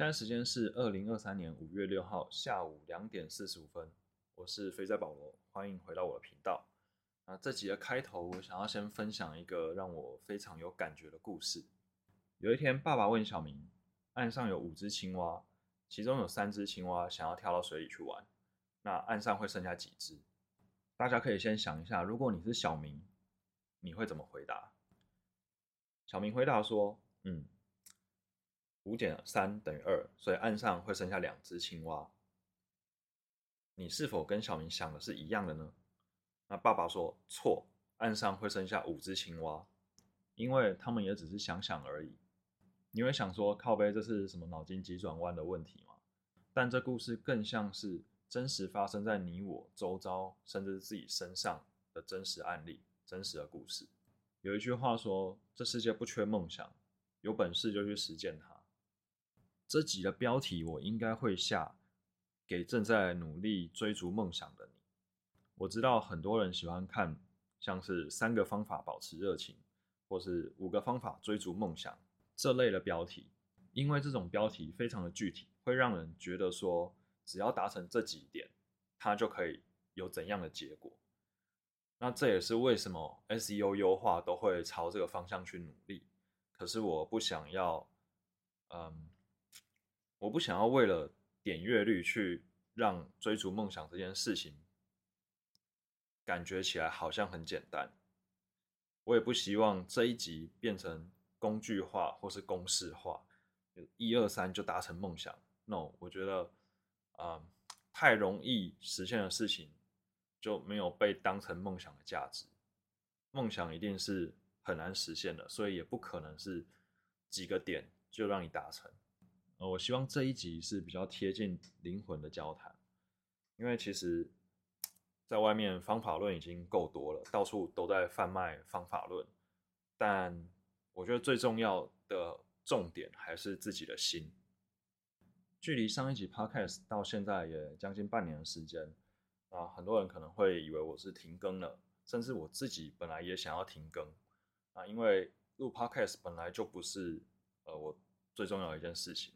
现在时间是二零二三年五月六号下午两点四十五分，我是肥仔保罗，欢迎回到我的频道。那这集的开头，我想要先分享一个让我非常有感觉的故事。有一天，爸爸问小明，岸上有五只青蛙，其中有三只青蛙想要跳到水里去玩，那岸上会剩下几只？大家可以先想一下，如果你是小明，你会怎么回答？小明回答说：“嗯。”五减三等于二，所以岸上会剩下两只青蛙。你是否跟小明想的是一样的呢？那爸爸说错，岸上会剩下五只青蛙，因为他们也只是想想而已。你会想说靠背这是什么脑筋急转弯的问题吗？但这故事更像是真实发生在你我周遭，甚至自己身上的真实案例、真实的故事。有一句话说：这世界不缺梦想，有本事就去实践它。这集的标题我应该会下给正在努力追逐梦想的你。我知道很多人喜欢看像是三个方法保持热情，或是五个方法追逐梦想这类的标题，因为这种标题非常的具体，会让人觉得说只要达成这几点，它就可以有怎样的结果。那这也是为什么 SEO 优化都会朝这个方向去努力。可是我不想要，嗯。我不想要为了点阅率去让追逐梦想这件事情感觉起来好像很简单。我也不希望这一集变成工具化或是公式化，一二三就达成梦想。No，我觉得啊，太容易实现的事情就没有被当成梦想的价值。梦想一定是很难实现的，所以也不可能是几个点就让你达成。呃，我希望这一集是比较贴近灵魂的交谈，因为其实，在外面方法论已经够多了，到处都在贩卖方法论，但我觉得最重要的重点还是自己的心。距离上一集 Podcast 到现在也将近半年的时间，啊，很多人可能会以为我是停更了，甚至我自己本来也想要停更，啊，因为录 Podcast 本来就不是呃我最重要的一件事情。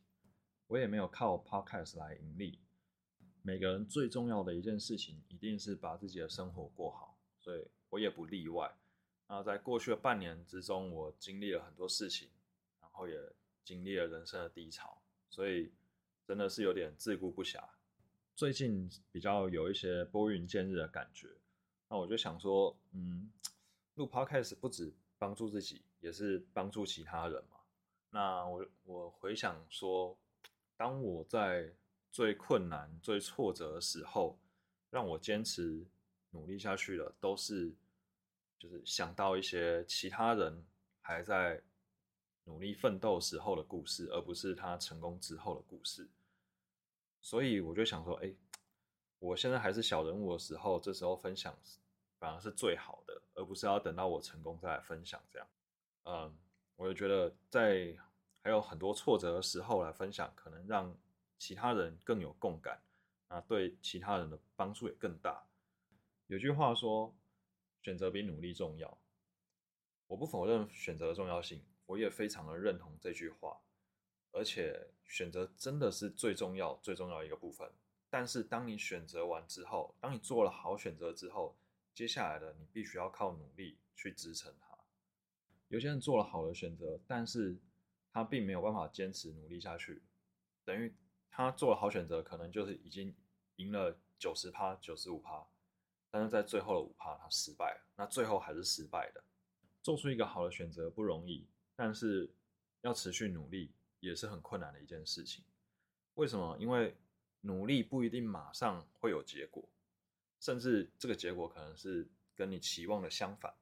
我也没有靠 podcast 来盈利。每个人最重要的一件事情，一定是把自己的生活过好，所以我也不例外。那在过去的半年之中，我经历了很多事情，然后也经历了人生的低潮，所以真的是有点自顾不暇。最近比较有一些拨云见日的感觉，那我就想说，嗯，录 podcast 不止帮助自己，也是帮助其他人嘛。那我我回想说。当我在最困难、最挫折的时候，让我坚持努力下去的，都是就是想到一些其他人还在努力奋斗时候的故事，而不是他成功之后的故事。所以我就想说，哎，我现在还是小人物的时候，这时候分享反而是最好的，而不是要等到我成功再来分享这样。嗯，我就觉得在。还有很多挫折的时候来分享，可能让其他人更有共感，啊，对其他人的帮助也更大。有句话说，选择比努力重要。我不否认选择的重要性，我也非常的认同这句话。而且选择真的是最重要、最重要一个部分。但是当你选择完之后，当你做了好选择之后，接下来的你必须要靠努力去支撑它。有些人做了好的选择，但是。他并没有办法坚持努力下去，等于他做了好选择，可能就是已经赢了九十趴、九十五趴，但是在最后的五趴他失败了，那最后还是失败的。做出一个好的选择不容易，但是要持续努力也是很困难的一件事情。为什么？因为努力不一定马上会有结果，甚至这个结果可能是跟你期望的相反。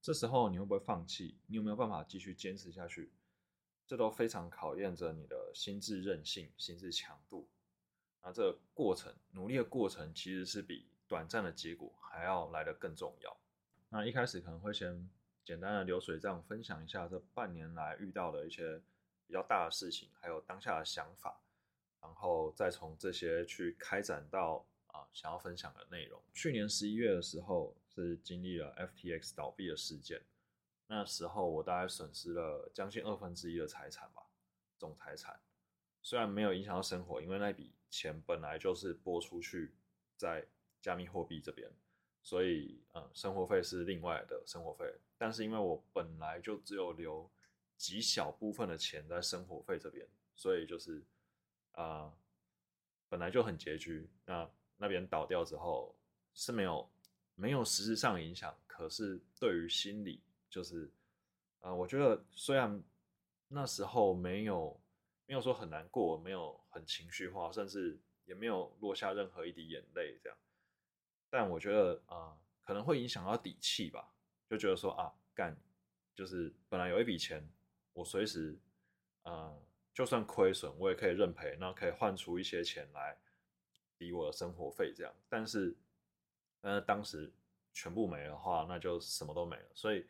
这时候你会不会放弃？你有没有办法继续坚持下去？这都非常考验着你的心智韧性、心智强度。那这个过程，努力的过程，其实是比短暂的结果还要来得更重要。那一开始可能会先简单的流水账分享一下这半年来遇到的一些比较大的事情，还有当下的想法，然后再从这些去开展到啊想要分享的内容。去年十一月的时候，是经历了 FTX 倒闭的事件。那时候我大概损失了将近二分之一的财产吧，总财产。虽然没有影响到生活，因为那笔钱本来就是拨出去在加密货币这边，所以嗯，生活费是另外的生活费。但是因为我本来就只有留极小部分的钱在生活费这边，所以就是啊，本来就很拮据。那那边倒掉之后是没有没有实质上影响，可是对于心理就是啊，我觉得虽然那时候没有。没有说很难过，没有很情绪化，甚至也没有落下任何一滴眼泪这样。但我觉得啊，可能会影响到底气吧，就觉得说啊，干，就是本来有一笔钱，我随时，呃，就算亏损，我也可以认赔，那可以换出一些钱来抵我的生活费这样。但是，呃，当时全部没的话，那就什么都没了。所以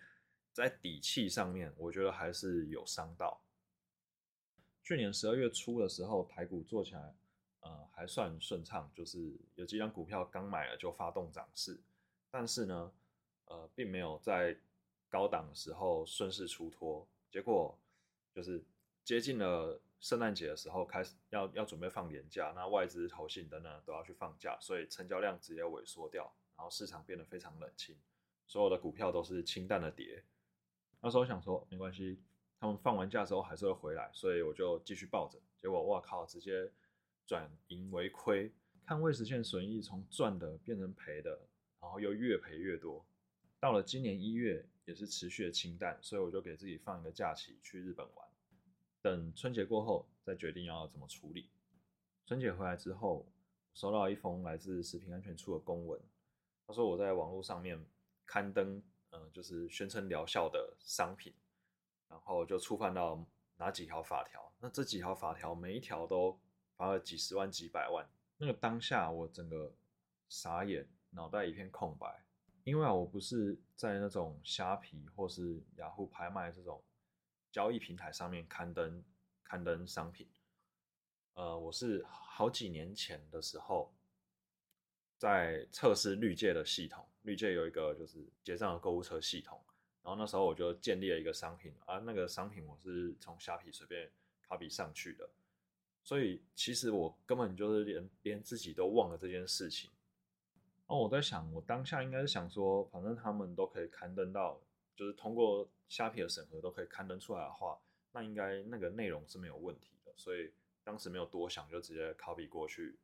在底气上面，我觉得还是有伤到。去年十二月初的时候，台股做起来，呃，还算顺畅，就是有几张股票刚买了就发动涨势，但是呢，呃，并没有在高档的时候顺势出脱，结果就是接近了圣诞节的时候，开始要要准备放年假，那外资、投信等等都要去放假，所以成交量直接萎缩掉，然后市场变得非常冷清，所有的股票都是清淡的跌。那时候想说，没关系。他们放完假之后还是会回来，所以我就继续抱着。结果哇靠，直接转盈为亏，看未实现损益从赚的变成赔的，然后又越赔越多。到了今年一月也是持续的清淡，所以我就给自己放一个假期去日本玩，等春节过后再决定要怎么处理。春节回来之后，收到一封来自食品安全处的公文，他说我在网络上面刊登，嗯，就是宣称疗效的商品。然后就触犯到哪几条法条？那这几条法条每一条都罚了几十万、几百万。那个当下我整个傻眼，脑袋一片空白。因为，我不是在那种虾皮或是雅虎拍卖这种交易平台上面刊登刊登商品。呃，我是好几年前的时候在测试绿界的系统。绿界有一个就是结账的购物车系统。然后那时候我就建立了一个商品啊，那个商品我是从虾皮随便 copy 上去的，所以其实我根本就是连连自己都忘了这件事情。哦，我在想，我当下应该是想说，反正他们都可以刊登到，就是通过虾皮的审核都可以刊登出来的话，那应该那个内容是没有问题的。所以当时没有多想，就直接 copy 过去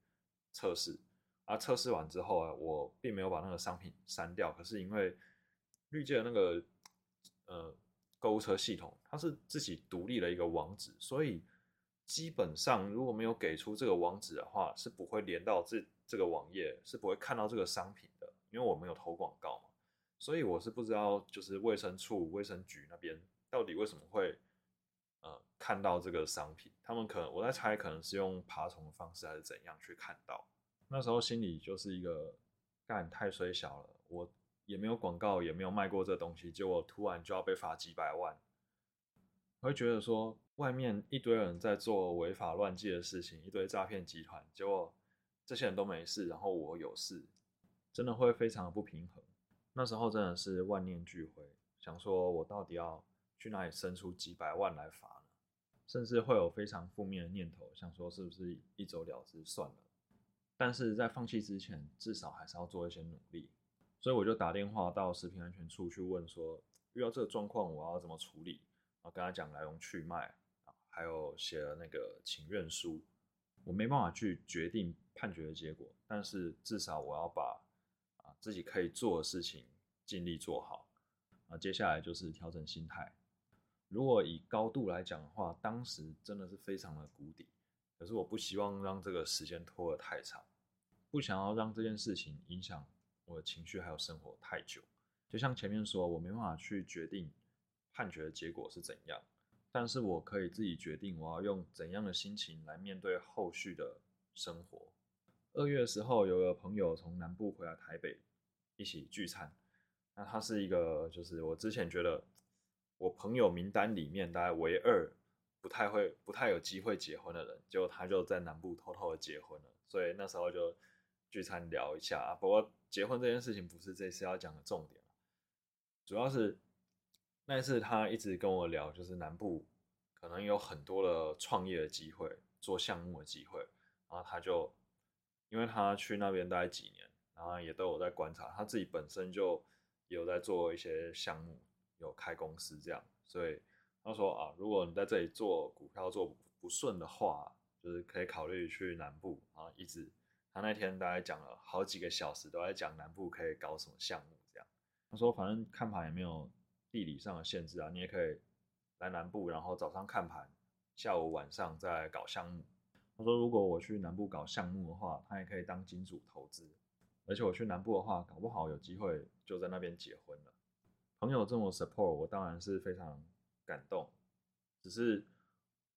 测试。啊，测试完之后啊，我并没有把那个商品删掉，可是因为绿界那个。呃，购物车系统它是自己独立的一个网址，所以基本上如果没有给出这个网址的话，是不会连到这这个网页，是不会看到这个商品的，因为我没有投广告嘛，所以我是不知道就是卫生处、卫生局那边到底为什么会呃看到这个商品，他们可能我在猜，可能是用爬虫的方式还是怎样去看到，那时候心里就是一个干太衰小了，我。也没有广告，也没有卖过这东西，结果突然就要被罚几百万，我会觉得说，外面一堆人在做违法乱纪的事情，一堆诈骗集团，结果这些人都没事，然后我有事，真的会非常的不平衡。那时候真的是万念俱灰，想说我到底要去哪里生出几百万来罚呢？甚至会有非常负面的念头，想说是不是一走了之算了？但是在放弃之前，至少还是要做一些努力。所以我就打电话到食品安全处去问说，遇到这个状况我要怎么处理？然后跟他讲来龙去脉啊，还有写了那个请愿书。我没办法去决定判决的结果，但是至少我要把啊自己可以做的事情尽力做好。啊，接下来就是调整心态。如果以高度来讲的话，当时真的是非常的谷底，可是我不希望让这个时间拖得太长，不想要让这件事情影响。我的情绪还有生活太久，就像前面说，我没办法去决定判决的结果是怎样，但是我可以自己决定我要用怎样的心情来面对后续的生活。二月的时候，有个朋友从南部回来台北一起聚餐，那他是一个就是我之前觉得我朋友名单里面大概唯二不太会、不太有机会结婚的人，结果他就在南部偷偷的结婚了，所以那时候就聚餐聊一下，不过。结婚这件事情不是这次要讲的重点主要是那次他一直跟我聊，就是南部可能有很多的创业的机会，做项目的机会，然后他就因为他去那边待几年，然后也都有在观察，他自己本身就有在做一些项目，有开公司这样，所以他说啊，如果你在这里做股票做不顺的话，就是可以考虑去南部啊，一直他那天大概讲了好几个小时，都在讲南部可以搞什么项目这样。他说反正看盘也没有地理上的限制啊，你也可以来南部，然后早上看盘。下午晚上在搞项目，他说如果我去南部搞项目的话，他也可以当金主投资，而且我去南部的话，搞不好有机会就在那边结婚了。朋友这么 support 我，当然是非常感动，只是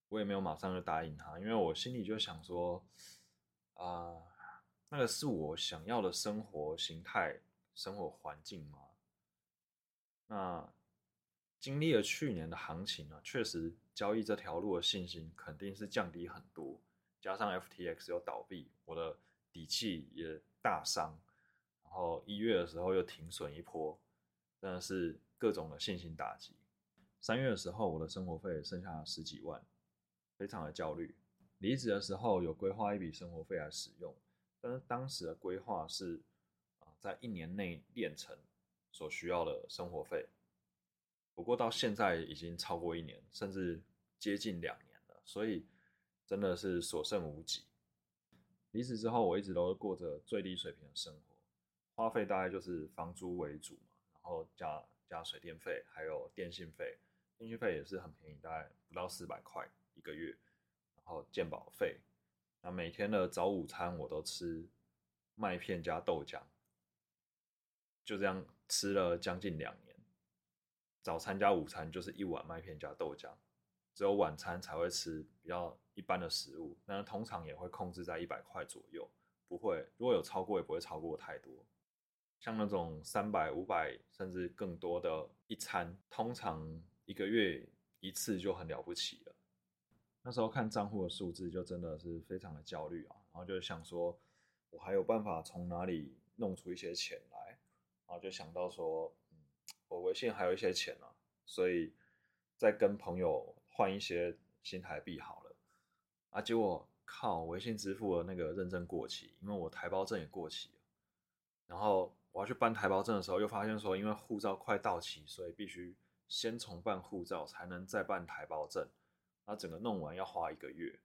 我也没有马上就答应他，因为我心里就想说，啊，那个是我想要的生活形态、生活环境吗？那。经历了去年的行情啊，确实交易这条路的信心肯定是降低很多。加上 FTX 又倒闭，我的底气也大伤。然后一月的时候又停损一波，真的是各种的信心打击。三月的时候，我的生活费剩下十几万，非常的焦虑。离职的时候有规划一笔生活费来使用，但是当时的规划是啊，在一年内练成所需要的生活费。不过到现在已经超过一年，甚至接近两年了，所以真的是所剩无几。离职之后，我一直都过着最低水平的生活，花费大概就是房租为主嘛，然后加加水电费，还有电信费，进去费也是很便宜，大概不到四百块一个月，然后健保费，那每天的早午餐我都吃麦片加豆浆，就这样吃了将近两年。早餐加午餐就是一碗麦片加豆浆，只有晚餐才会吃比较一般的食物，那通常也会控制在一百块左右，不会如果有超过也不会超过太多。像那种三百、五百甚至更多的一餐，通常一个月一次就很了不起了。那时候看账户的数字就真的是非常的焦虑啊，然后就想说，我还有办法从哪里弄出一些钱来，然后就想到说。我微信还有一些钱呢，所以再跟朋友换一些新台币好了。啊，结果靠微信支付的那个认证过期，因为我台胞证也过期了。然后我要去办台胞证的时候，又发现说，因为护照快到期，所以必须先重办护照，才能再办台胞证。那整个弄完要花一个月，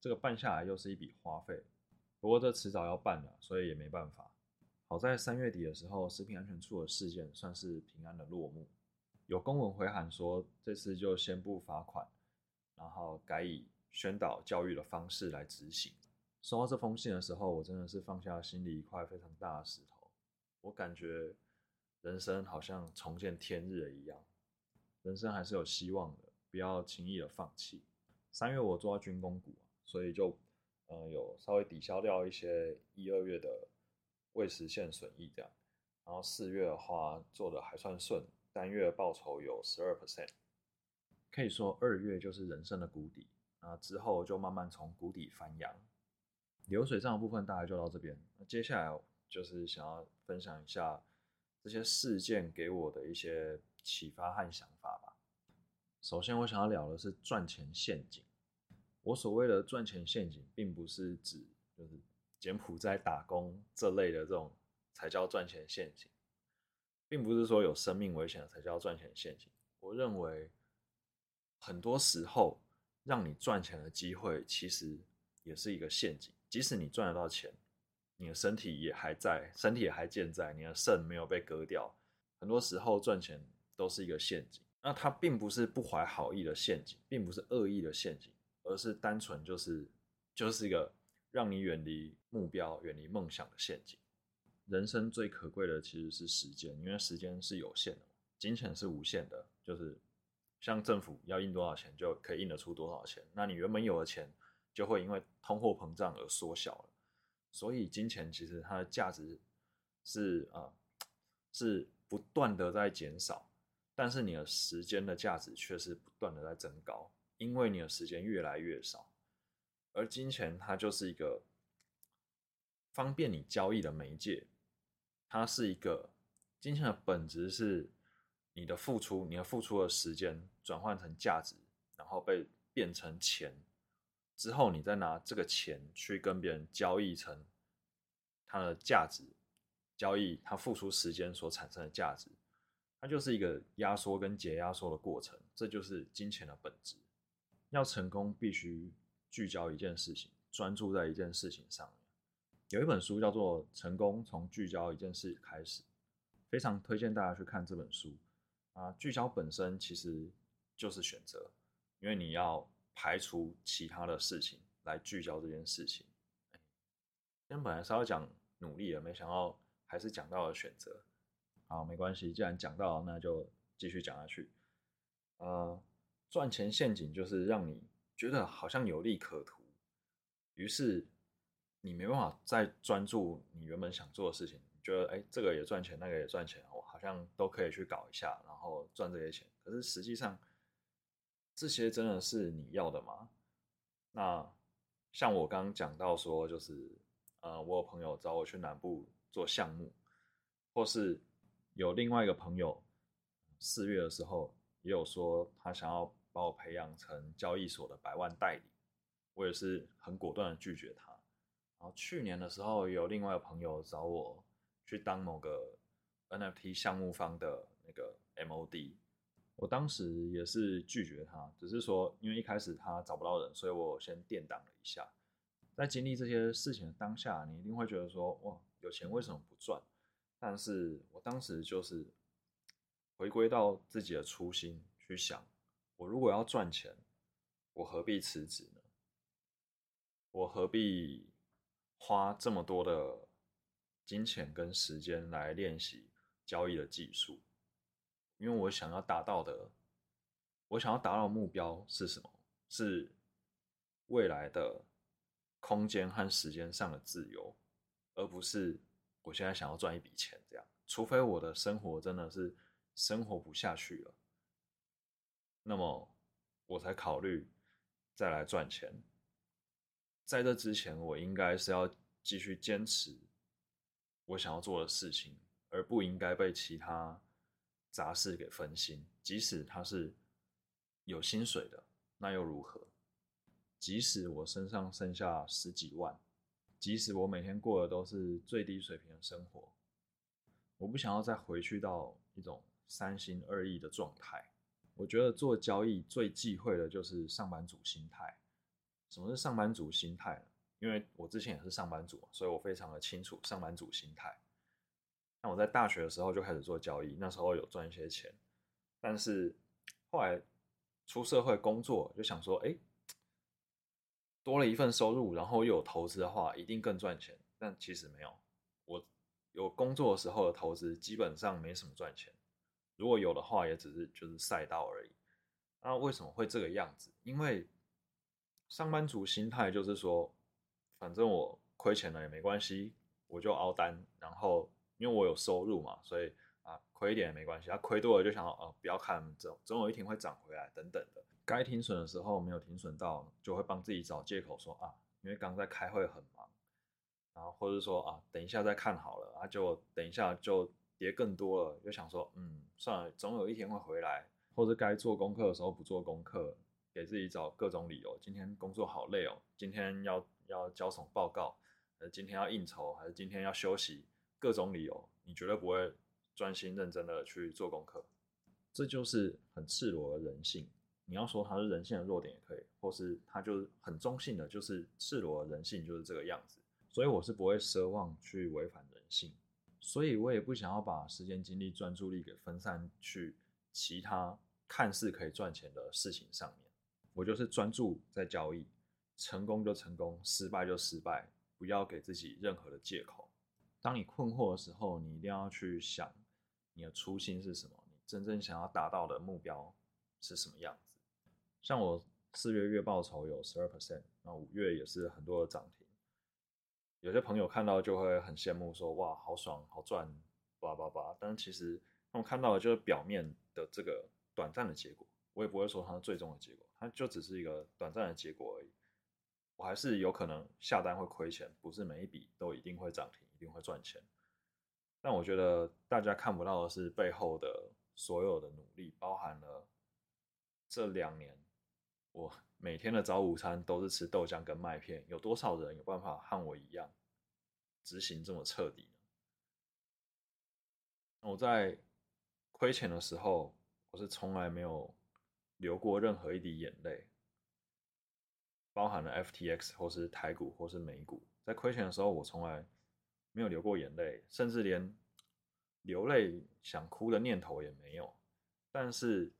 这个办下来又是一笔花费。不过这迟早要办的，所以也没办法。好在三月底的时候，食品安全处的事件算是平安的落幕。有公文回函说，这次就先不罚款，然后改以宣导教育的方式来执行。收到这封信的时候，我真的是放下心里一块非常大的石头。我感觉人生好像重见天日了一样，人生还是有希望的，不要轻易的放弃。三月我做到军工股，所以就呃有稍微抵消掉一些一二月的。未实现损益这样，然后四月的话做的还算顺，单月报酬有十二 percent，可以说二月就是人生的谷底，啊之后就慢慢从谷底翻扬。流水账的部分大概就到这边，那接下来就是想要分享一下这些事件给我的一些启发和想法吧。首先我想要聊的是赚钱陷阱，我所谓的赚钱陷阱，并不是指就是。柬埔寨打工这类的这种才叫赚钱陷阱，并不是说有生命危险才叫赚钱陷阱。我认为很多时候让你赚钱的机会其实也是一个陷阱。即使你赚得到钱，你的身体也还在，身体也还健在，你的肾没有被割掉。很多时候赚钱都是一个陷阱。那它并不是不怀好意的陷阱，并不是恶意的陷阱，而是单纯就是就是一个。让你远离目标、远离梦想的陷阱。人生最可贵的其实是时间，因为时间是有限的，金钱是无限的。就是像政府要印多少钱，就可以印得出多少钱。那你原本有的钱，就会因为通货膨胀而缩小了。所以金钱其实它的价值是啊，是不断的在减少，但是你的时间的价值却是不断的在增高，因为你的时间越来越少。而金钱它就是一个方便你交易的媒介，它是一个金钱的本质是你的付出，你的付出的时间转换成价值，然后被变成钱，之后你再拿这个钱去跟别人交易成它的价值，交易它付出时间所产生的价值，它就是一个压缩跟解压缩的过程，这就是金钱的本质。要成功，必须聚焦一件事情，专注在一件事情上面。有一本书叫做《成功从聚焦一件事开始》，非常推荐大家去看这本书。啊，聚焦本身其实就是选择，因为你要排除其他的事情来聚焦这件事情。今天本来是要讲努力的，没想到还是讲到了选择。好，没关系，既然讲到了，那就继续讲下去。呃。赚钱陷阱就是让你觉得好像有利可图，于是你没办法再专注你原本想做的事情。觉得哎，这个也赚钱，那个也赚钱，我好像都可以去搞一下，然后赚这些钱。可是实际上，这些真的是你要的吗？那像我刚刚讲到说，就是呃，我有朋友找我去南部做项目，或是有另外一个朋友四月的时候也有说他想要。把我培养成交易所的百万代理，我也是很果断的拒绝他。然后去年的时候，有另外一个朋友找我去当某个 NFT 项目方的那个 MOD，我当时也是拒绝他，只是说因为一开始他找不到人，所以我先垫档了一下。在经历这些事情的当下，你一定会觉得说，哇，有钱为什么不赚？但是我当时就是回归到自己的初心去想。我如果要赚钱，我何必辞职呢？我何必花这么多的金钱跟时间来练习交易的技术？因为我想要达到的，我想要达到的目标是什么？是未来的空间和时间上的自由，而不是我现在想要赚一笔钱。这样，除非我的生活真的是生活不下去了。那么我才考虑再来赚钱。在这之前，我应该是要继续坚持我想要做的事情，而不应该被其他杂事给分心。即使他是有薪水的，那又如何？即使我身上剩下十几万，即使我每天过的都是最低水平的生活，我不想要再回去到一种三心二意的状态。我觉得做交易最忌讳的就是上班族心态。什么是上班族心态呢？因为我之前也是上班族，所以我非常的清楚上班族心态。那我在大学的时候就开始做交易，那时候有赚一些钱，但是后来出社会工作，就想说，哎，多了一份收入，然后又有投资的话，一定更赚钱。但其实没有，我有工作的时候的投资基本上没什么赚钱。如果有的话，也只是就是赛道而已。那为什么会这个样子？因为上班族心态就是说，反正我亏钱了也没关系，我就熬单。然后因为我有收入嘛，所以啊亏一点也没关系。啊亏多了就想哦不要看，总总有一天会涨回来等等的。该停损的时候没有停损到，就会帮自己找借口说啊，因为刚在开会很忙，然后或者说啊等一下再看好了，啊就等一下就。跌更多了，就想说，嗯，算了，总有一天会回来。或者该做功课的时候不做功课，给自己找各种理由。今天工作好累哦，今天要要交什么报告？呃，今天要应酬，还是今天要休息？各种理由，你绝对不会专心认真的去做功课。这就是很赤裸的人性。你要说它是人性的弱点也可以，或是它就是很中性的，就是赤裸的人性就是这个样子。所以我是不会奢望去违反人性。所以我也不想要把时间、精力、专注力给分散去其他看似可以赚钱的事情上面。我就是专注在交易，成功就成功，失败就失败，不要给自己任何的借口。当你困惑的时候，你一定要去想你的初心是什么，你真正想要达到的目标是什么样子。像我四月月报酬有十二 percent，那五月也是很多的涨停。有些朋友看到就会很羡慕，说哇，好爽，好赚，叭叭叭。但是其实他们看到的就是表面的这个短暂的结果，我也不会说它是最终的结果，它就只是一个短暂的结果而已。我还是有可能下单会亏钱，不是每一笔都一定会涨停，一定会赚钱。但我觉得大家看不到的是背后的所有的努力，包含了这两年我每天的早午餐都是吃豆浆跟麦片，有多少人有办法和我一样执行这么彻底呢？我在亏钱的时候，我是从来没有流过任何一滴眼泪，包含了 FTX 或是台股或是美股，在亏钱的时候，我从来没有流过眼泪，甚至连流泪想哭的念头也没有。但是，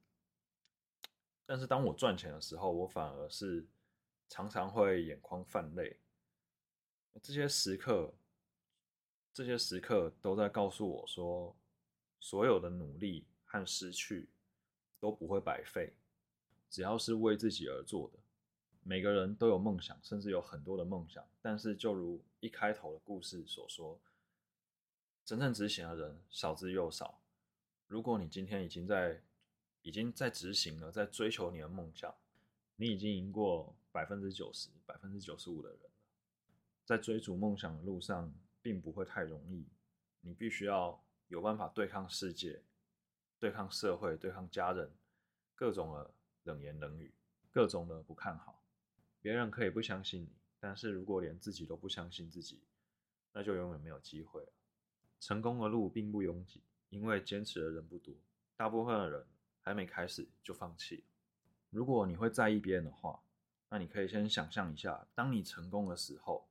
但是当我赚钱的时候，我反而是常常会眼眶泛泪。这些时刻，这些时刻都在告诉我说，所有的努力和失去都不会白费。只要是为自己而做的，每个人都有梦想，甚至有很多的梦想。但是，就如一开头的故事所说，真正执行的人少之又少。如果你今天已经在已经在执行了，在追求你的梦想，你已经赢过百分之九十、百分之九十五的人了。在追逐梦想的路上，并不会太容易。你必须要有办法对抗世界、对抗社会、对抗家人，各种的冷言冷语，各种的不看好。别人可以不相信你，但是如果连自己都不相信自己，那就永远没有机会了。成功的路并不拥挤，因为坚持的人不多，大部分的人。还没开始就放弃了。如果你会在意别人的话，那你可以先想象一下，当你成功的时候，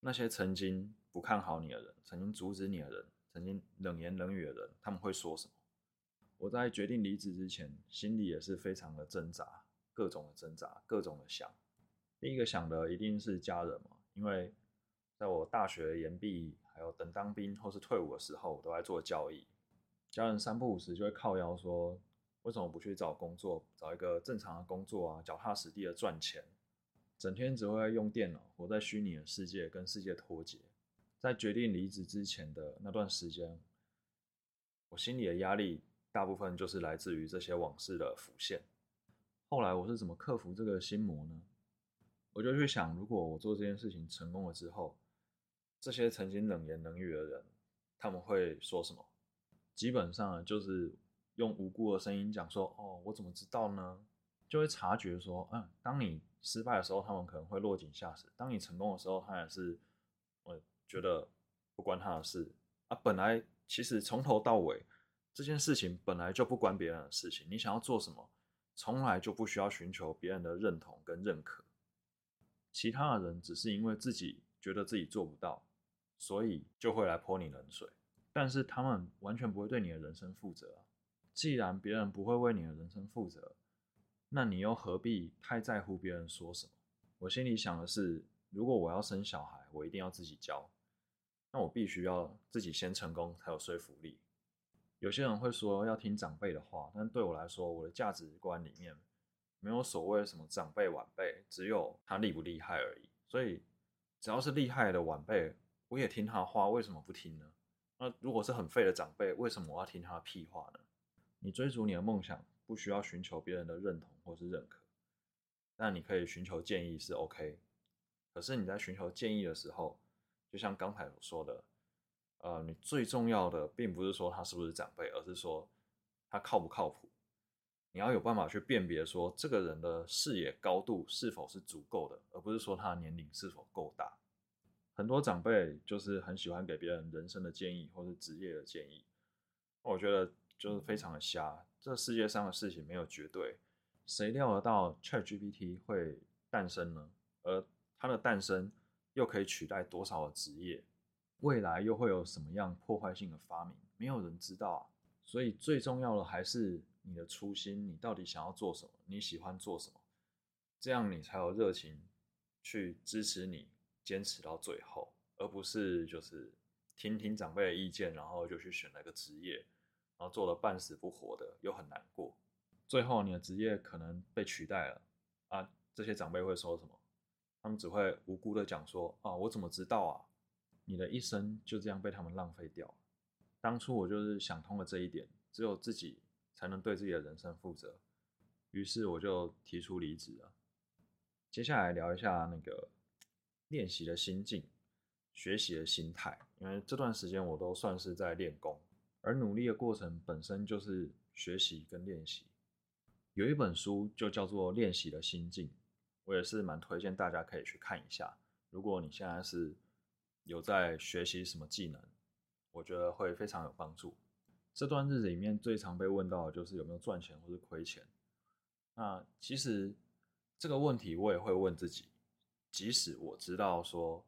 那些曾经不看好你的人，曾经阻止你的人，曾经冷言冷语的人，他们会说什么？我在决定离职之前，心里也是非常的挣扎，各种的挣扎，各种的想。第一个想的一定是家人嘛，因为在我大学研毕，还有等当兵或是退伍的时候，我都在做交易，家人三不五时就会靠腰说。为什么不去找工作，找一个正常的工作啊？脚踏实地的赚钱，整天只会用电脑，活在虚拟的世界，跟世界脱节。在决定离职之前的那段时间，我心里的压力大部分就是来自于这些往事的浮现。后来我是怎么克服这个心魔呢？我就去想，如果我做这件事情成功了之后，这些曾经冷言冷语的人，他们会说什么？基本上就是。用无辜的声音讲说：“哦，我怎么知道呢？”就会察觉说：“嗯，当你失败的时候，他们可能会落井下石；当你成功的时候，他也是，我觉得不关他的事啊。本来其实从头到尾这件事情本来就不关别人的事情。你想要做什么，从来就不需要寻求别人的认同跟认可。其他的人只是因为自己觉得自己做不到，所以就会来泼你冷水。但是他们完全不会对你的人生负责。”既然别人不会为你的人生负责，那你又何必太在乎别人说什么？我心里想的是，如果我要生小孩，我一定要自己教，那我必须要自己先成功才有说服力。有些人会说要听长辈的话，但对我来说，我的价值观里面没有所谓什么长辈晚辈，只有他厉不厉害而已。所以，只要是厉害的晚辈，我也听他话，为什么不听呢？那如果是很废的长辈，为什么我要听他屁话呢？你追逐你的梦想，不需要寻求别人的认同或是认可，但你可以寻求建议是 OK。可是你在寻求建议的时候，就像刚才所说的，呃，你最重要的并不是说他是不是长辈，而是说他靠不靠谱。你要有办法去辨别说这个人的视野高度是否是足够的，而不是说他的年龄是否够大。很多长辈就是很喜欢给别人人生的建议或是职业的建议，我觉得。就是非常的瞎，这世界上的事情没有绝对，谁料得到 ChatGPT 会诞生呢？而它的诞生又可以取代多少的职业？未来又会有什么样破坏性的发明？没有人知道啊。所以最重要的还是你的初心，你到底想要做什么？你喜欢做什么？这样你才有热情去支持你坚持到最后，而不是就是听听长辈的意见，然后就去选了个职业。然后做了半死不活的，又很难过，最后你的职业可能被取代了啊！这些长辈会说什么？他们只会无辜的讲说：“啊，我怎么知道啊？”你的一生就这样被他们浪费掉了。当初我就是想通了这一点，只有自己才能对自己的人生负责，于是我就提出离职了。接下来聊一下那个练习的心境、学习的心态，因为这段时间我都算是在练功。而努力的过程本身就是学习跟练习。有一本书就叫做《练习的心境》，我也是蛮推荐大家可以去看一下。如果你现在是有在学习什么技能，我觉得会非常有帮助。这段日子里面最常被问到的就是有没有赚钱或是亏钱。那其实这个问题我也会问自己，即使我知道说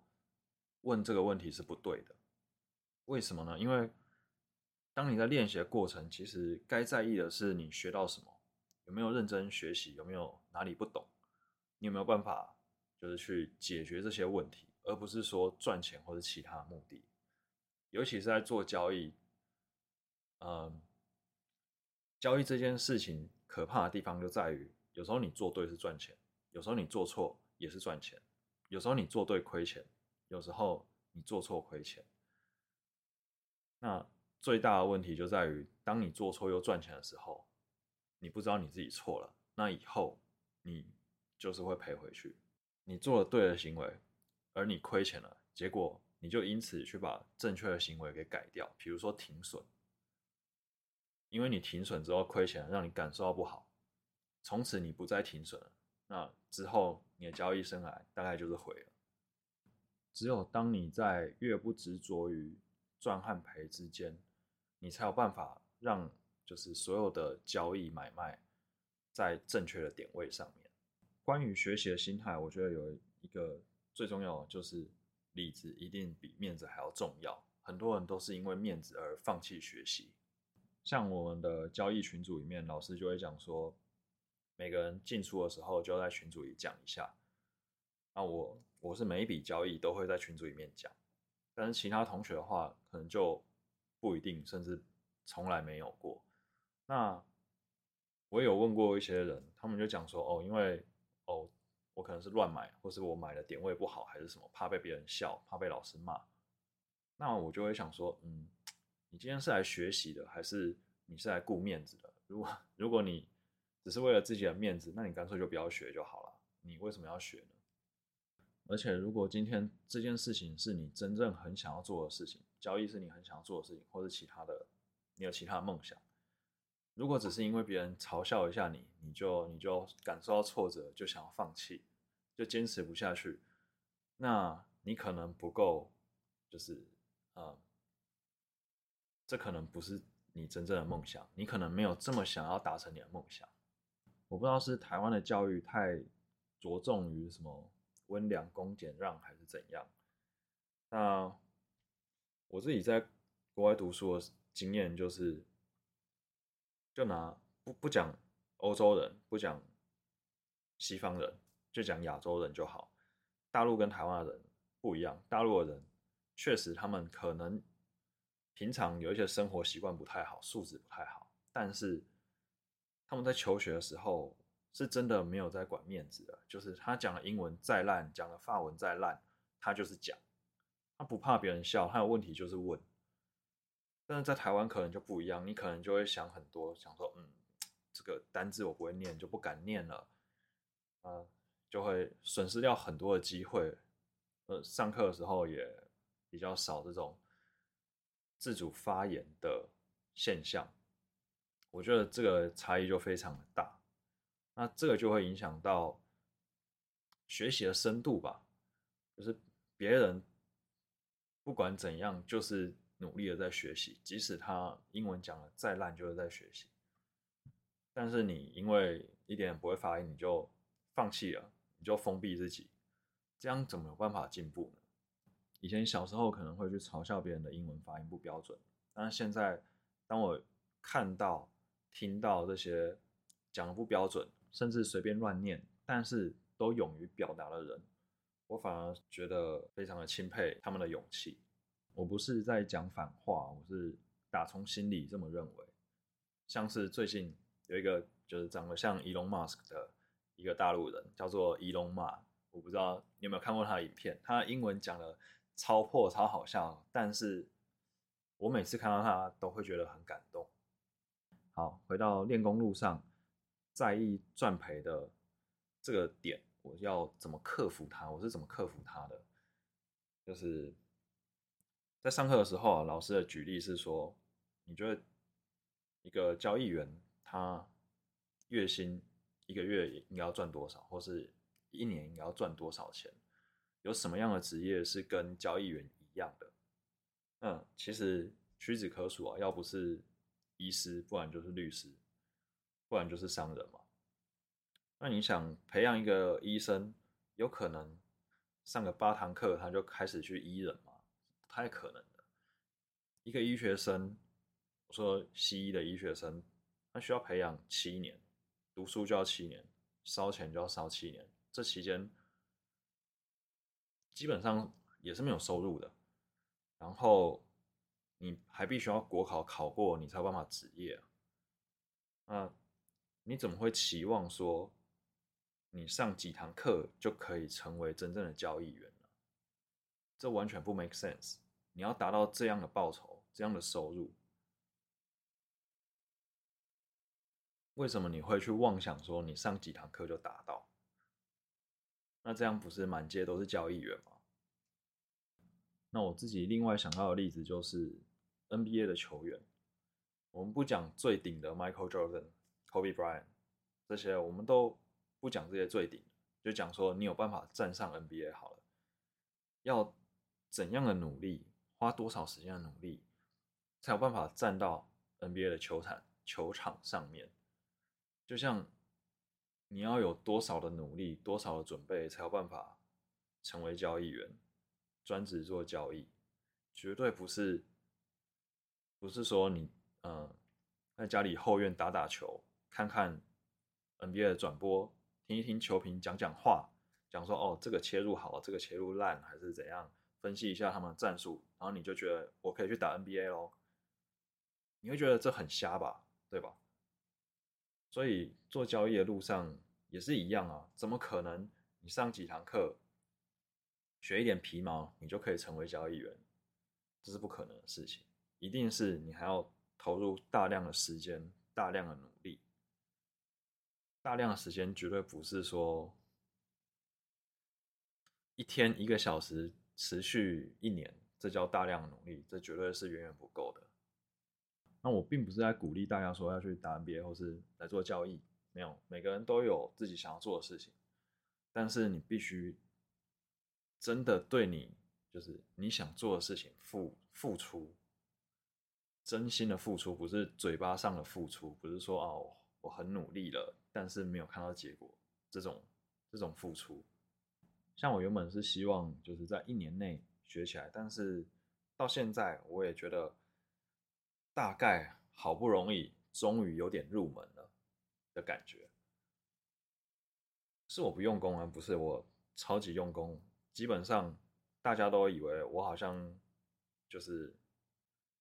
问这个问题是不对的，为什么呢？因为当你在练习的过程，其实该在意的是你学到什么，有没有认真学习，有没有哪里不懂，你有没有办法就是去解决这些问题，而不是说赚钱或者其他目的。尤其是在做交易。嗯，交易这件事情可怕的地方就在于，有时候你做对是赚钱，有时候你做错也是赚钱，有时候你做对亏钱，有时候你做错亏钱。那最大的问题就在于，当你做错又赚钱的时候，你不知道你自己错了，那以后你就是会赔回去。你做了对的行为，而你亏钱了，结果你就因此去把正确的行为给改掉，比如说停损。因为你停损之后亏钱，让你感受到不好，从此你不再停损了，那之后你的交易生涯大概就是毁了。只有当你在越不执着于赚和赔之间，你才有办法让就是所有的交易买卖在正确的点位上面。关于学习的心态，我觉得有一个最重要的就是里子一定比面子还要重要。很多人都是因为面子而放弃学习。像我们的交易群组里面，老师就会讲说，每个人进出的时候就要在群组里讲一下。那我我是每一笔交易都会在群组里面讲，但是其他同学的话，可能就不一定，甚至从来没有过。那我有问过一些人，他们就讲说，哦，因为哦，我可能是乱买，或是我买的点位不好，还是什么，怕被别人笑，怕被老师骂。那我就会想说，嗯。你今天是来学习的，还是你是来顾面子的？如果 如果你只是为了自己的面子，那你干脆就不要学就好了。你为什么要学呢？而且，如果今天这件事情是你真正很想要做的事情，交易是你很想要做的事情，或者其他的，你有其他梦想，如果只是因为别人嘲笑一下你，你就你就感受到挫折，就想要放弃，就坚持不下去，那你可能不够，就是啊。这可能不是你真正的梦想，你可能没有这么想要达成你的梦想。我不知道是台湾的教育太着重于什么温良恭俭让，还是怎样。那我自己在国外读书的经验就是，就拿不不讲欧洲人，不讲西方人，就讲亚洲人就好。大陆跟台湾的人不一样，大陆的人确实他们可能。平常有一些生活习惯不太好，素质不太好，但是他们在求学的时候是真的没有在管面子的。就是他讲的英文再烂，讲的法文再烂，他就是讲，他不怕别人笑，他有问题就是问。但是在台湾可能就不一样，你可能就会想很多，想说，嗯，这个单字我不会念，就不敢念了，啊，就会损失掉很多的机会。呃，上课的时候也比较少这种。自主发言的现象，我觉得这个差异就非常的大。那这个就会影响到学习的深度吧。就是别人不管怎样，就是努力的在学习，即使他英文讲的再烂，就是在学习。但是你因为一点不会发音，你就放弃了，你就封闭自己，这样怎么有办法进步呢？以前小时候可能会去嘲笑别人的英文发音不标准，但是现在当我看到、听到这些讲的不标准，甚至随便乱念，但是都勇于表达的人，我反而觉得非常的钦佩他们的勇气。我不是在讲反话，我是打从心里这么认为。像是最近有一个就是长得像 Elon Musk 的一个大陆人，叫做 Elon Ma，我不知道你有没有看过他的影片，他的英文讲的。超破超好笑，但是我每次看到他都会觉得很感动。好，回到练功路上，在意赚赔的这个点，我要怎么克服它？我是怎么克服它的？就是在上课的时候啊，老师的举例是说，你觉得一个交易员他月薪一个月应该要赚多少，或是一年应该要赚多少钱？有什么样的职业是跟交易员一样的？嗯，其实屈指可数啊，要不是医师，不然就是律师，不然就是商人嘛。那你想培养一个医生，有可能上个八堂课他就开始去医人吗？不太可能的。一个医学生，我说西医的医学生，他需要培养七年，读书就要七年，烧钱就要烧七年，这期间基本上也是没有收入的。然后你还必须要国考考过，你才有办法执业。那你怎么会期望说？你上几堂课就可以成为真正的交易员呢？这完全不 make sense。你要达到这样的报酬、这样的收入，为什么你会去妄想说你上几堂课就达到？那这样不是满街都是交易员吗？那我自己另外想到的例子就是 NBA 的球员，我们不讲最顶的 Michael Jordan、Kobe Bryant 这些，我们都。不讲这些最顶，就讲说你有办法站上 NBA 好了，要怎样的努力，花多少时间的努力，才有办法站到 NBA 的球场球场上面？就像你要有多少的努力，多少的准备，才有办法成为交易员，专职做交易，绝对不是不是说你嗯在家里后院打打球，看看 NBA 的转播。听一听球评讲讲话，讲说哦，这个切入好，这个切入烂，还是怎样？分析一下他们的战术，然后你就觉得我可以去打 NBA 喽？你会觉得这很瞎吧？对吧？所以做交易的路上也是一样啊，怎么可能你上几堂课学一点皮毛，你就可以成为交易员？这是不可能的事情，一定是你还要投入大量的时间，大量的努力。大量的时间绝对不是说一天一个小时持续一年，这叫大量的努力，这绝对是远远不够的。那我并不是在鼓励大家说要去打 NBA 或是来做交易，没有，每个人都有自己想要做的事情，但是你必须真的对你就是你想做的事情付付出，真心的付出，不是嘴巴上的付出，不是说哦。我很努力了，但是没有看到结果。这种这种付出，像我原本是希望就是在一年内学起来，但是到现在我也觉得大概好不容易终于有点入门了的感觉。是我不用功啊，不是我超级用功。基本上大家都以为我好像就是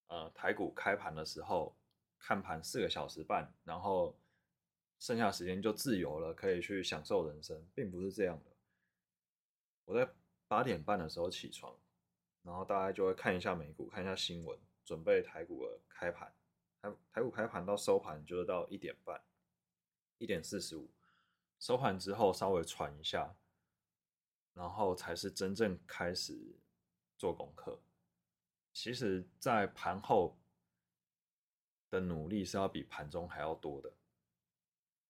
呃台股开盘的时候看盘四个小时半，然后。剩下时间就自由了，可以去享受人生，并不是这样的。我在八点半的时候起床，然后大家就会看一下美股，看一下新闻，准备台股的开盘。台台股开盘到收盘就是到一点半，一点四十五。收盘之后稍微喘一下，然后才是真正开始做功课。其实，在盘后的努力是要比盘中还要多的。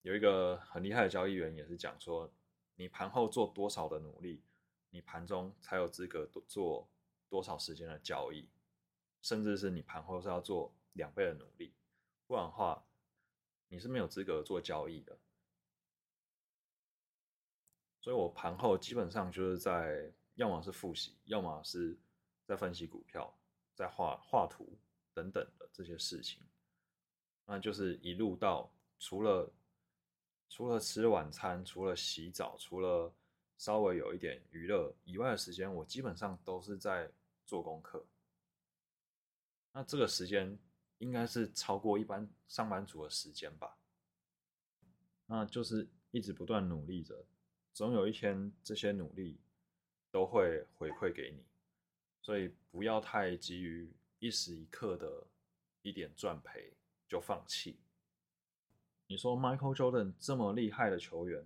有一个很厉害的交易员也是讲说，你盘后做多少的努力，你盘中才有资格做多少时间的交易，甚至是你盘后是要做两倍的努力，不然的话，你是没有资格做交易的。所以我盘后基本上就是在要么是复习，要么是在分析股票，在画画图等等的这些事情，那就是一路到除了。除了吃晚餐，除了洗澡，除了稍微有一点娱乐以外的时间，我基本上都是在做功课。那这个时间应该是超过一般上班族的时间吧？那就是一直不断努力着，总有一天这些努力都会回馈给你。所以不要太急于一时一刻的一点赚赔就放弃。你说 Michael Jordan 这么厉害的球员，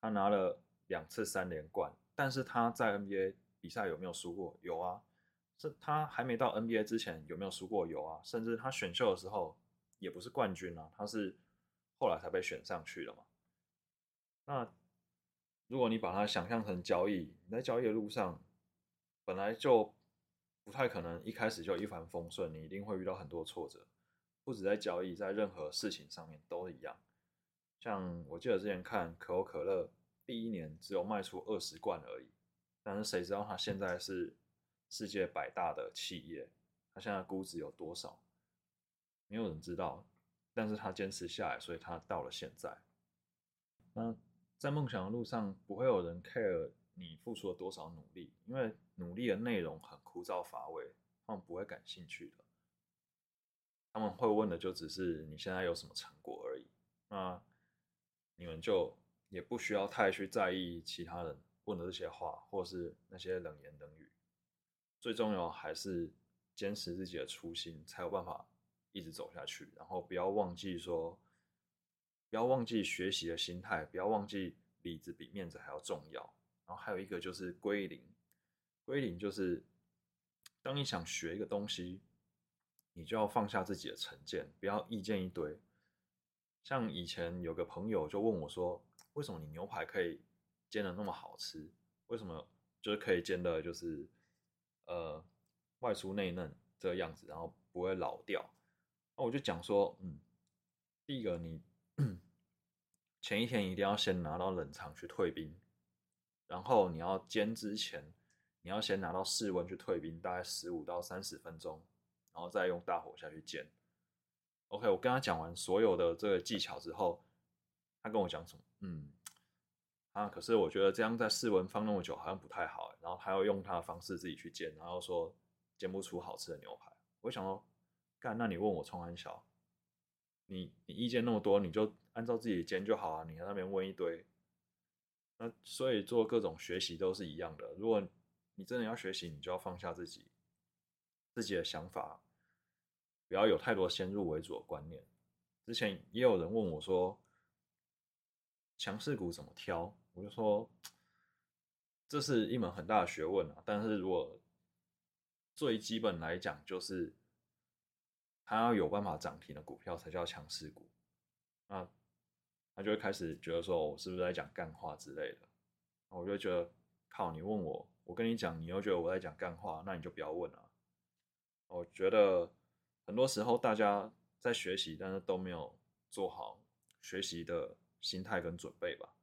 他拿了两次三连冠，但是他在 NBA 比赛有没有输过？有啊，是他还没到 NBA 之前有没有输过？油啊，甚至他选秀的时候也不是冠军啊，他是后来才被选上去了嘛。那如果你把它想象成交易，你在交易的路上本来就不太可能一开始就一帆风顺，你一定会遇到很多挫折。不止在交易，在任何事情上面都一样。像我记得之前看可口可乐，第一年只有卖出二十罐而已，但是谁知道他现在是世界百大的企业，它现在估值有多少？没有人知道。但是他坚持下来，所以他到了现在。那在梦想的路上，不会有人 care 你付出了多少努力，因为努力的内容很枯燥乏味，他们不会感兴趣的。他们会问的就只是你现在有什么成果而已，那你们就也不需要太去在意其他人问的这些话，或是那些冷言冷语。最重要还是坚持自己的初心，才有办法一直走下去。然后不要忘记说，不要忘记学习的心态，不要忘记里子比面子还要重要。然后还有一个就是归零，归零就是当你想学一个东西。你就要放下自己的成见，不要意见一堆。像以前有个朋友就问我说：“为什么你牛排可以煎的那么好吃？为什么就是可以煎的，就是呃外酥内嫩这个样子，然后不会老掉？”那我就讲说：“嗯，第一个，你 前一天一定要先拿到冷藏去退冰，然后你要煎之前，你要先拿到室温去退冰，大概十五到三十分钟。”然后再用大火下去煎。OK，我跟他讲完所有的这个技巧之后，他跟我讲什么？嗯，啊，可是我觉得这样在室温放那么久好像不太好。然后他要用他的方式自己去煎，然后说煎不出好吃的牛排。我想说，干，那你问我冲安小，你你意见那么多，你就按照自己煎就好啊。你在那边问一堆，那所以做各种学习都是一样的。如果你真的要学习，你就要放下自己。自己的想法，不要有太多先入为主的观念。之前也有人问我说，强势股怎么挑？我就说，这是一门很大的学问啊。但是如果最基本来讲，就是他要有办法涨停的股票才叫强势股。那他就会开始觉得说，我是不是在讲干话之类的？我就觉得，靠，你问我，我跟你讲，你又觉得我在讲干话，那你就不要问了。我觉得很多时候大家在学习，但是都没有做好学习的心态跟准备吧。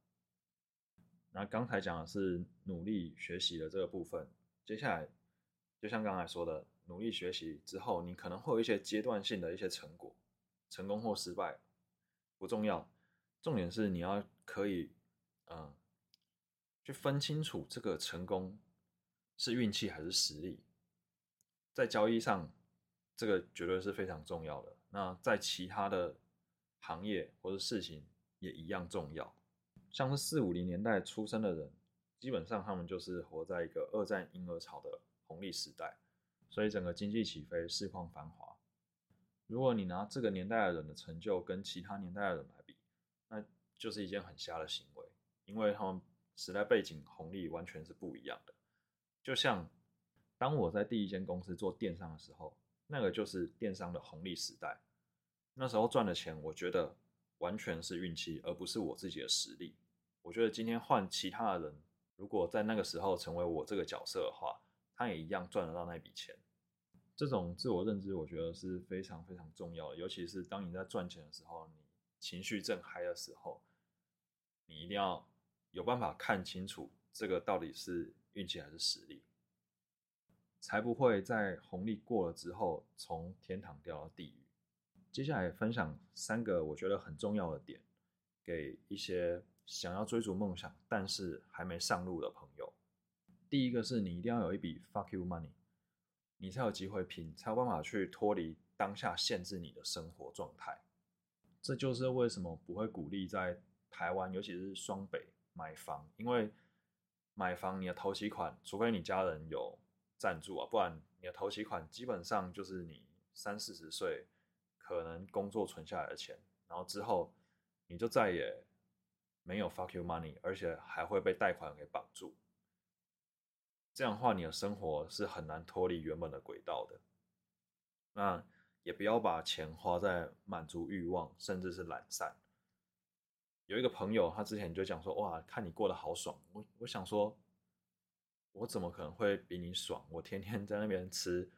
那刚才讲的是努力学习的这个部分，接下来就像刚才说的，努力学习之后，你可能会有一些阶段性的一些成果，成功或失败不重要，重点是你要可以嗯去分清楚这个成功是运气还是实力。在交易上，这个绝对是非常重要的。那在其他的行业或者事情也一样重要。像是四五零年代出生的人，基本上他们就是活在一个二战婴儿潮的红利时代，所以整个经济起飞，市况繁华。如果你拿这个年代的人的成就跟其他年代的人来比，那就是一件很瞎的行为，因为他们时代背景红利完全是不一样的。就像。当我在第一间公司做电商的时候，那个就是电商的红利时代。那时候赚的钱，我觉得完全是运气，而不是我自己的实力。我觉得今天换其他的人，如果在那个时候成为我这个角色的话，他也一样赚得到那笔钱。这种自我认知，我觉得是非常非常重要的。尤其是当你在赚钱的时候，你情绪正嗨的时候，你一定要有办法看清楚这个到底是运气还是实力。才不会在红利过了之后从天堂掉到地狱。接下来分享三个我觉得很重要的点，给一些想要追逐梦想但是还没上路的朋友。第一个是你一定要有一笔 fuck you money，你才有机会拼，才有办法去脱离当下限制你的生活状态。这就是为什么不会鼓励在台湾，尤其是双北买房，因为买房你的头期款，除非你家人有。赞助啊，不然你的头期款基本上就是你三四十岁可能工作存下来的钱，然后之后你就再也没有 fuck you money，而且还会被贷款给绑住。这样的话，你的生活是很难脱离原本的轨道的。那也不要把钱花在满足欲望，甚至是懒散。有一个朋友，他之前就讲说，哇，看你过得好爽。我我想说，我怎么可能会比你爽？我天天在那边吃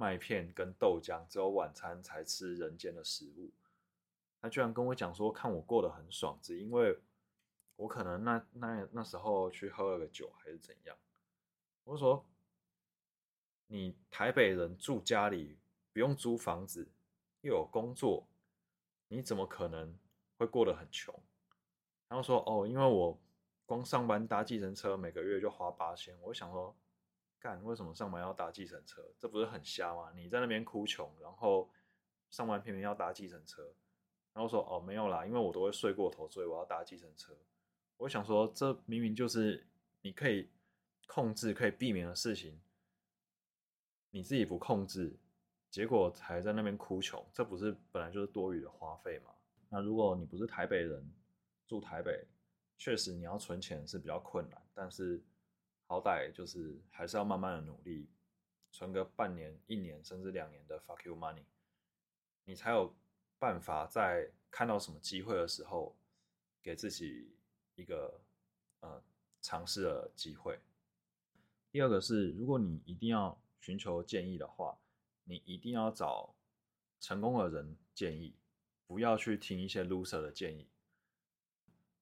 麦片跟豆浆，只有晚餐才吃人间的食物。他居然跟我讲说，看我过得很爽，只因为我可能那那那时候去喝了个酒，还是怎样。我说，你台北人住家里不用租房子，又有工作，你怎么可能会过得很穷？然后说哦，因为我光上班搭计程车，每个月就花八千。我想说，干为什么上班要搭计程车？这不是很瞎吗？你在那边哭穷，然后上班偏偏要搭计程车。然后说哦，没有啦，因为我都会睡过头，所以我要搭计程车。我想说，这明明就是你可以控制、可以避免的事情，你自己不控制，结果才在那边哭穷，这不是本来就是多余的花费吗？那如果你不是台北人，住台北，确实你要存钱是比较困难，但是好歹就是还是要慢慢的努力，存个半年、一年甚至两年的 fuck you money，你才有办法在看到什么机会的时候，给自己一个呃尝试的机会。第二个是，如果你一定要寻求建议的话，你一定要找成功的人建议，不要去听一些 loser 的建议。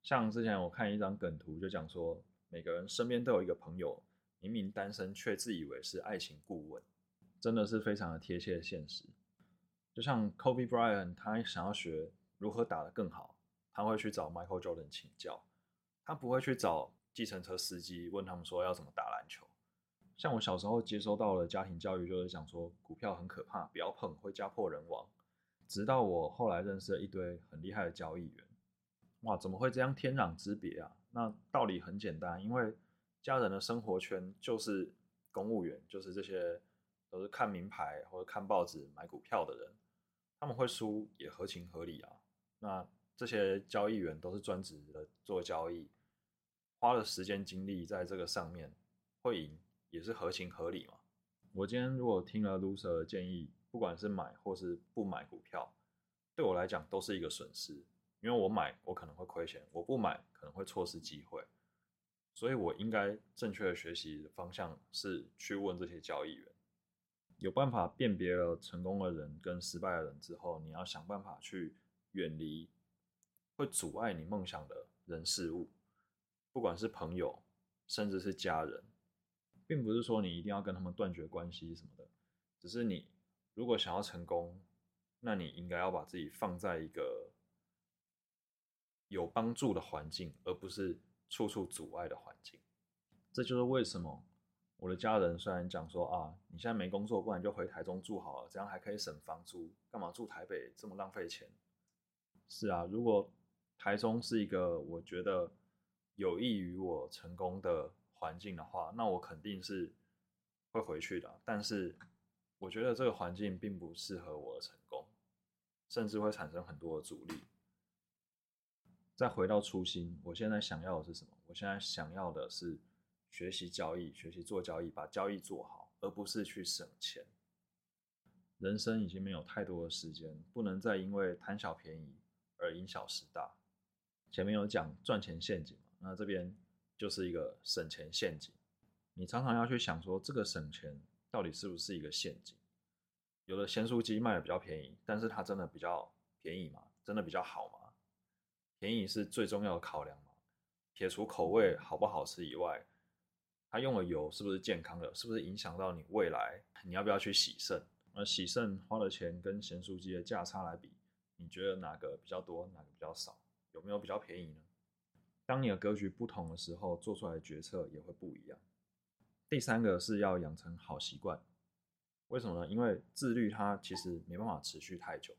像之前我看一张梗图，就讲说每个人身边都有一个朋友，明明单身却自以为是爱情顾问，真的是非常的贴切现实。就像 Kobe Bryant，他想要学如何打得更好，他会去找 Michael Jordan 请教，他不会去找计程车司机问他们说要怎么打篮球。像我小时候接收到了家庭教育，就是讲说股票很可怕，不要碰，会家破人亡。直到我后来认识了一堆很厉害的交易员。哇，怎么会这样天壤之别啊？那道理很简单，因为家人的生活圈就是公务员，就是这些都是看名牌或者看报纸买股票的人，他们会输也合情合理啊。那这些交易员都是专职的做交易，花了时间精力在这个上面，会赢也是合情合理嘛。我今天如果听了 loser 的建议，不管是买或是不买股票，对我来讲都是一个损失。因为我买，我可能会亏钱；我不买，可能会错失机会。所以，我应该正确的学习方向是去问这些交易员。有办法辨别了成功的人跟失败的人之后，你要想办法去远离会阻碍你梦想的人事物，不管是朋友，甚至是家人，并不是说你一定要跟他们断绝关系什么的。只是你如果想要成功，那你应该要把自己放在一个。有帮助的环境，而不是处处阻碍的环境。这就是为什么我的家人虽然讲说啊，你现在没工作，不然就回台中住好了，这样还可以省房租，干嘛住台北这么浪费钱？是啊，如果台中是一个我觉得有益于我成功的环境的话，那我肯定是会回去的。但是我觉得这个环境并不适合我的成功，甚至会产生很多阻力。再回到初心，我现在想要的是什么？我现在想要的是学习交易，学习做交易，把交易做好，而不是去省钱。人生已经没有太多的时间，不能再因为贪小便宜而因小失大。前面有讲赚钱陷阱嘛，那这边就是一个省钱陷阱。你常常要去想说，这个省钱到底是不是一个陷阱？有的咸酥鸡卖的比较便宜，但是它真的比较便宜吗？真的比较好吗？便宜是最重要的考量嘛？撇除口味好不好吃以外，它用的油是不是健康的？是不是影响到你未来？你要不要去洗肾？而洗肾花的钱跟咸酥鸡的价差来比，你觉得哪个比较多，哪个比较少？有没有比较便宜呢？当你的格局不同的时候，做出来的决策也会不一样。第三个是要养成好习惯，为什么呢？因为自律它其实没办法持续太久。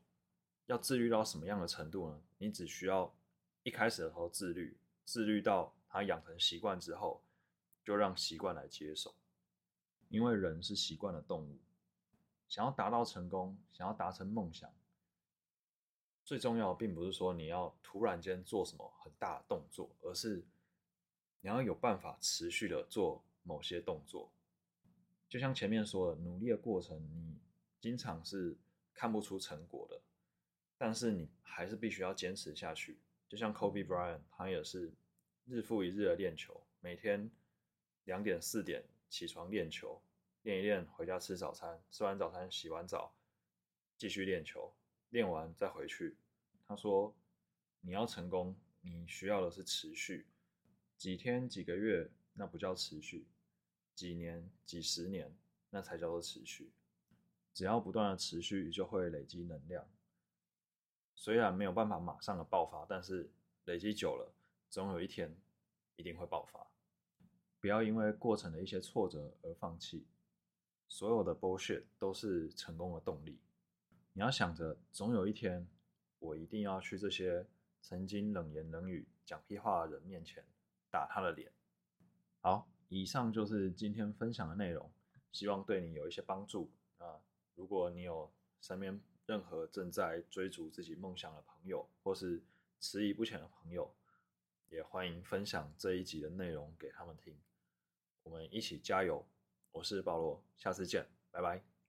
要自律到什么样的程度呢？你只需要。一开始的时候自律，自律到他养成习惯之后，就让习惯来接手。因为人是习惯的动物，想要达到成功，想要达成梦想，最重要并不是说你要突然间做什么很大的动作，而是你要有办法持续的做某些动作。就像前面说的，努力的过程，你经常是看不出成果的，但是你还是必须要坚持下去。就像 Kobe Bryant，他也是日复一日的练球，每天两点四点起床练球，练一练回家吃早餐，吃完早餐洗完澡继续练球，练完再回去。他说：“你要成功，你需要的是持续，几天几个月那不叫持续，几年几十年那才叫做持续。只要不断的持续，就会累积能量。”虽然没有办法马上的爆发，但是累积久了，总有一天一定会爆发。不要因为过程的一些挫折而放弃。所有的 bullshit 都是成功的动力。你要想着，总有一天，我一定要去这些曾经冷言冷语、讲屁话的人面前打他的脸。好，以上就是今天分享的内容，希望对你有一些帮助啊。如果你有身边，任何正在追逐自己梦想的朋友，或是迟疑不前的朋友，也欢迎分享这一集的内容给他们听。我们一起加油！我是保罗，下次见，拜拜。